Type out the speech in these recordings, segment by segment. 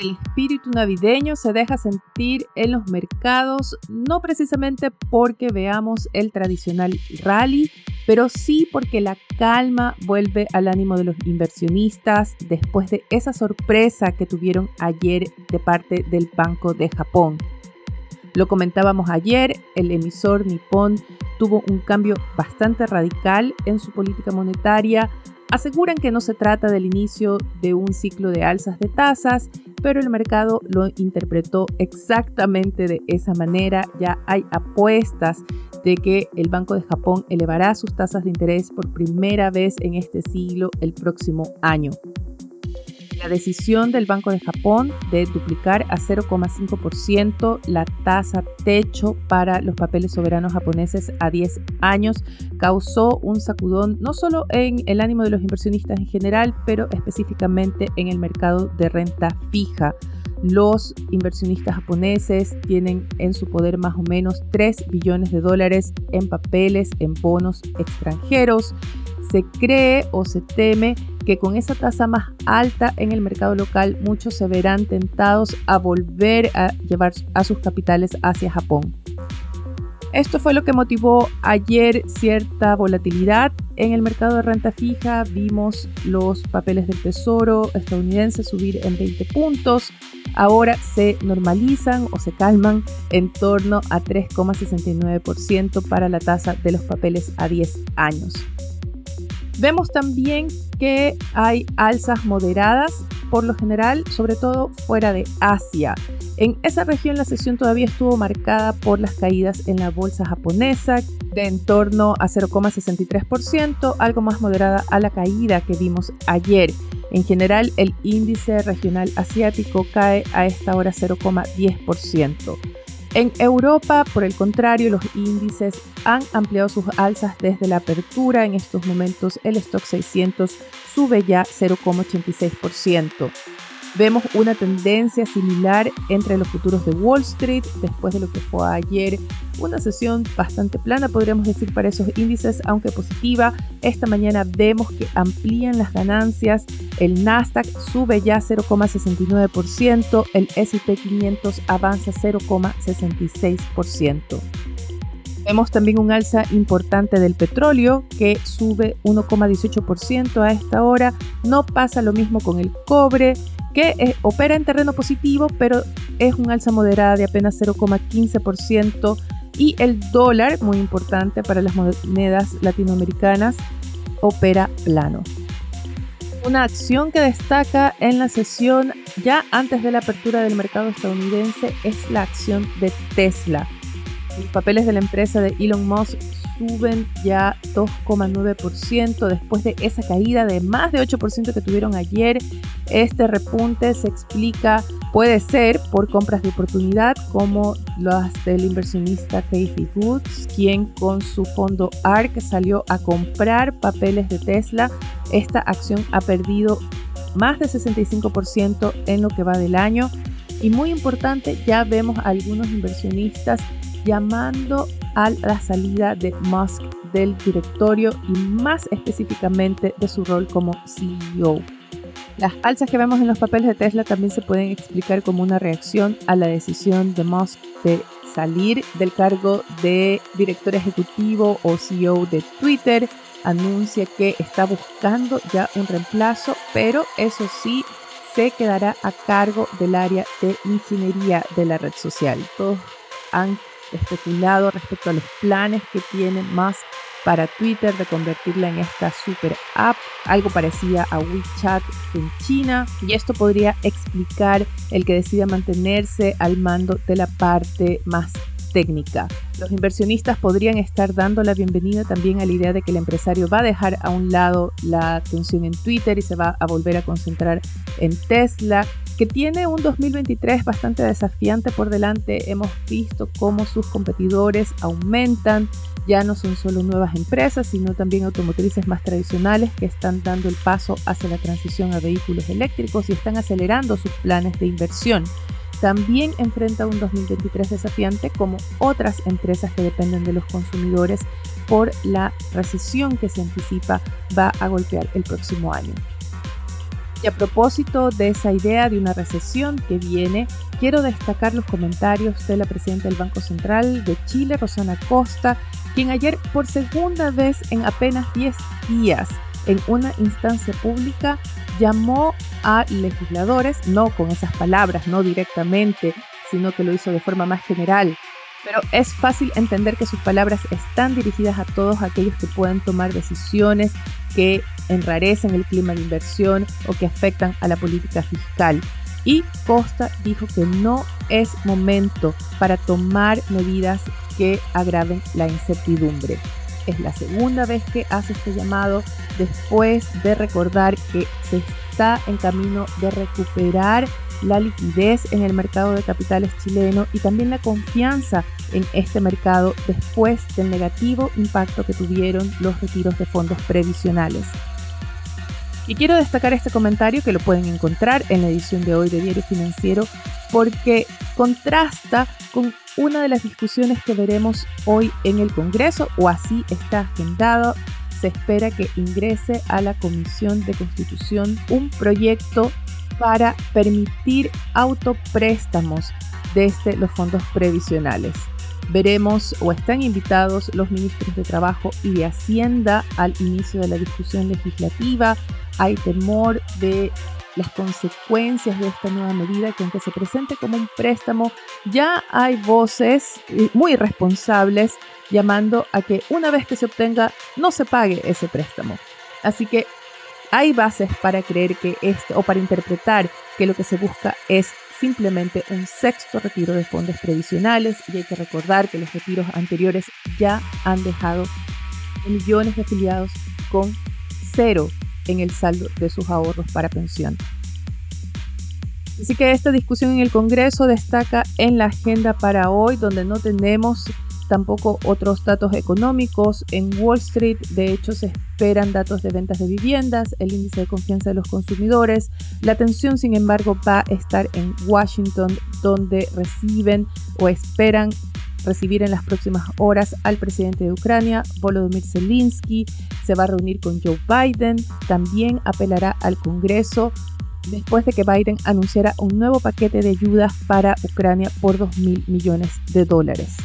El espíritu navideño se deja sentir en los mercados, no precisamente porque veamos el tradicional rally, pero sí porque la calma vuelve al ánimo de los inversionistas después de esa sorpresa que tuvieron ayer de parte del Banco de Japón. Lo comentábamos ayer, el emisor nipón tuvo un cambio bastante radical en su política monetaria, Aseguran que no se trata del inicio de un ciclo de alzas de tasas, pero el mercado lo interpretó exactamente de esa manera. Ya hay apuestas de que el Banco de Japón elevará sus tasas de interés por primera vez en este siglo el próximo año. La decisión del Banco de Japón de duplicar a 0,5% la tasa techo para los papeles soberanos japoneses a 10 años causó un sacudón no solo en el ánimo de los inversionistas en general, pero específicamente en el mercado de renta fija. Los inversionistas japoneses tienen en su poder más o menos 3 billones de dólares en papeles, en bonos extranjeros. Se cree o se teme que con esa tasa más alta en el mercado local muchos se verán tentados a volver a llevar a sus capitales hacia Japón. Esto fue lo que motivó ayer cierta volatilidad en el mercado de renta fija. Vimos los papeles del Tesoro estadounidense subir en 20 puntos. Ahora se normalizan o se calman en torno a 3,69% para la tasa de los papeles a 10 años. Vemos también que hay alzas moderadas, por lo general, sobre todo fuera de Asia. En esa región la sesión todavía estuvo marcada por las caídas en la bolsa japonesa de en torno a 0,63%, algo más moderada a la caída que vimos ayer. En general, el índice regional asiático cae a esta hora 0,10%. En Europa, por el contrario, los índices han ampliado sus alzas desde la apertura. En estos momentos el stock 600 sube ya 0,86%. Vemos una tendencia similar entre los futuros de Wall Street después de lo que fue ayer una sesión bastante plana, podríamos decir, para esos índices, aunque positiva. Esta mañana vemos que amplían las ganancias. El Nasdaq sube ya 0,69%, el SP 500 avanza 0,66%. Vemos también un alza importante del petróleo que sube 1,18% a esta hora. No pasa lo mismo con el cobre que eh, opera en terreno positivo, pero es un alza moderada de apenas 0,15%. Y el dólar, muy importante para las monedas latinoamericanas, opera plano. Una acción que destaca en la sesión ya antes de la apertura del mercado estadounidense es la acción de Tesla. Los papeles de la empresa de Elon Musk suben ya 2,9% después de esa caída de más de 8% que tuvieron ayer. Este repunte se explica, puede ser por compras de oportunidad como las del inversionista Casey Woods, quien con su fondo ARK salió a comprar papeles de Tesla. Esta acción ha perdido más de 65% en lo que va del año. Y muy importante, ya vemos a algunos inversionistas llamando a la salida de Musk del directorio y más específicamente de su rol como CEO. Las alzas que vemos en los papeles de Tesla también se pueden explicar como una reacción a la decisión de Musk de salir del cargo de director ejecutivo o CEO de Twitter. Anuncia que está buscando ya un reemplazo, pero eso sí, se quedará a cargo del área de ingeniería de la red social. Todos han especulado respecto a los planes que tiene Musk para Twitter de convertirla en esta super app, algo parecida a WeChat en China, y esto podría explicar el que decida mantenerse al mando de la parte más técnica. Los inversionistas podrían estar dando la bienvenida también a la idea de que el empresario va a dejar a un lado la atención en Twitter y se va a volver a concentrar en Tesla, que tiene un 2023 bastante desafiante por delante. Hemos visto cómo sus competidores aumentan. Ya no son solo nuevas empresas, sino también automotrices más tradicionales que están dando el paso hacia la transición a vehículos eléctricos y están acelerando sus planes de inversión también enfrenta un 2023 desafiante como otras empresas que dependen de los consumidores por la recesión que se anticipa va a golpear el próximo año. Y a propósito de esa idea de una recesión que viene, quiero destacar los comentarios de la presidenta del Banco Central de Chile, Rosana Costa, quien ayer por segunda vez en apenas 10 días en una instancia pública llamó a legisladores, no con esas palabras, no directamente, sino que lo hizo de forma más general. Pero es fácil entender que sus palabras están dirigidas a todos aquellos que pueden tomar decisiones que enrarecen el clima de inversión o que afectan a la política fiscal. Y Costa dijo que no es momento para tomar medidas que agraven la incertidumbre. Es la segunda vez que hace este llamado después de recordar que se está en camino de recuperar la liquidez en el mercado de capitales chileno y también la confianza en este mercado después del negativo impacto que tuvieron los retiros de fondos previsionales. Y quiero destacar este comentario que lo pueden encontrar en la edición de hoy de Diario Financiero porque contrasta con una de las discusiones que veremos hoy en el Congreso, o así está agendado. Se espera que ingrese a la Comisión de Constitución un proyecto para permitir autopréstamos desde los fondos previsionales. Veremos o están invitados los ministros de Trabajo y de Hacienda al inicio de la discusión legislativa. Hay temor de las consecuencias de esta nueva medida que aunque se presente como un préstamo, ya hay voces muy responsables llamando a que una vez que se obtenga no se pague ese préstamo. Así que hay bases para creer que este o para interpretar que lo que se busca es simplemente un sexto retiro de fondos previsionales y hay que recordar que los retiros anteriores ya han dejado millones de afiliados con cero en el saldo de sus ahorros para pensión. Así que esta discusión en el Congreso destaca en la agenda para hoy, donde no tenemos tampoco otros datos económicos. En Wall Street, de hecho, se esperan datos de ventas de viviendas, el índice de confianza de los consumidores. La atención, sin embargo, va a estar en Washington, donde reciben o esperan recibir en las próximas horas al presidente de Ucrania, Volodymyr Zelensky, se va a reunir con Joe Biden, también apelará al Congreso después de que Biden anunciara un nuevo paquete de ayudas para Ucrania por 2 mil millones de dólares.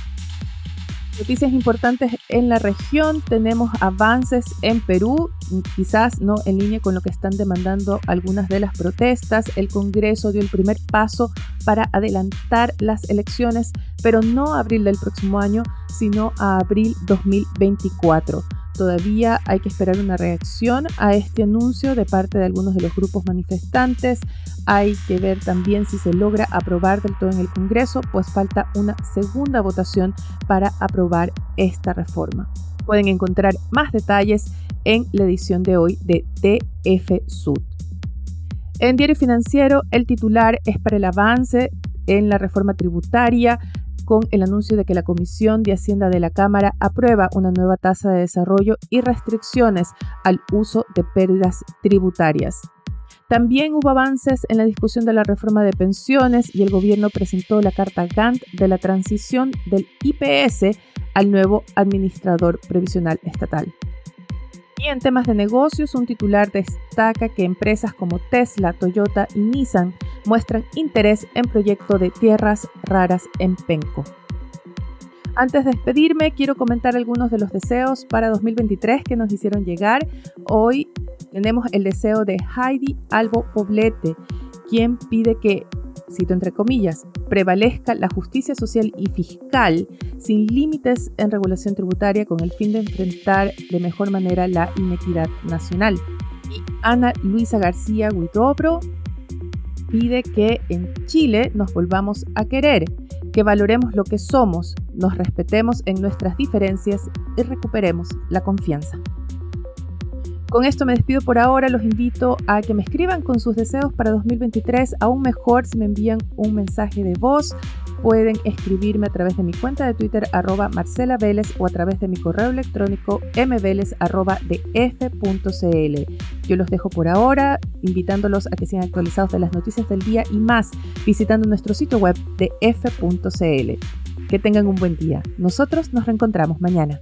Noticias importantes en la región, tenemos avances en Perú, quizás no en línea con lo que están demandando algunas de las protestas. El Congreso dio el primer paso para adelantar las elecciones, pero no a abril del próximo año, sino a abril 2024. Todavía hay que esperar una reacción a este anuncio de parte de algunos de los grupos manifestantes. Hay que ver también si se logra aprobar del todo en el Congreso, pues falta una segunda votación para aprobar esta reforma. Pueden encontrar más detalles en la edición de hoy de TF Sud. En Diario Financiero, el titular es para el avance en la reforma tributaria con el anuncio de que la Comisión de Hacienda de la Cámara aprueba una nueva tasa de desarrollo y restricciones al uso de pérdidas tributarias. También hubo avances en la discusión de la reforma de pensiones y el gobierno presentó la carta Gantt de la transición del IPS al nuevo administrador previsional estatal. Y en temas de negocios, un titular destaca que empresas como Tesla, Toyota y Nissan muestran interés en proyecto de tierras raras en Penco. Antes de despedirme, quiero comentar algunos de los deseos para 2023 que nos hicieron llegar. Hoy tenemos el deseo de Heidi Albo Poblete, quien pide que cito entre comillas, prevalezca la justicia social y fiscal sin límites en regulación tributaria con el fin de enfrentar de mejor manera la inequidad nacional. Y Ana Luisa García Huidobro pide que en Chile nos volvamos a querer, que valoremos lo que somos nos respetemos en nuestras diferencias y recuperemos la confianza. Con esto me despido por ahora, los invito a que me escriban con sus deseos para 2023, aún mejor si me envían un mensaje de voz, pueden escribirme a través de mi cuenta de Twitter arroba Marcela Vélez o a través de mi correo electrónico mveles Yo los dejo por ahora, invitándolos a que sean actualizados de las noticias del día y más, visitando nuestro sitio web de f.cl. Que tengan un buen día. Nosotros nos reencontramos mañana.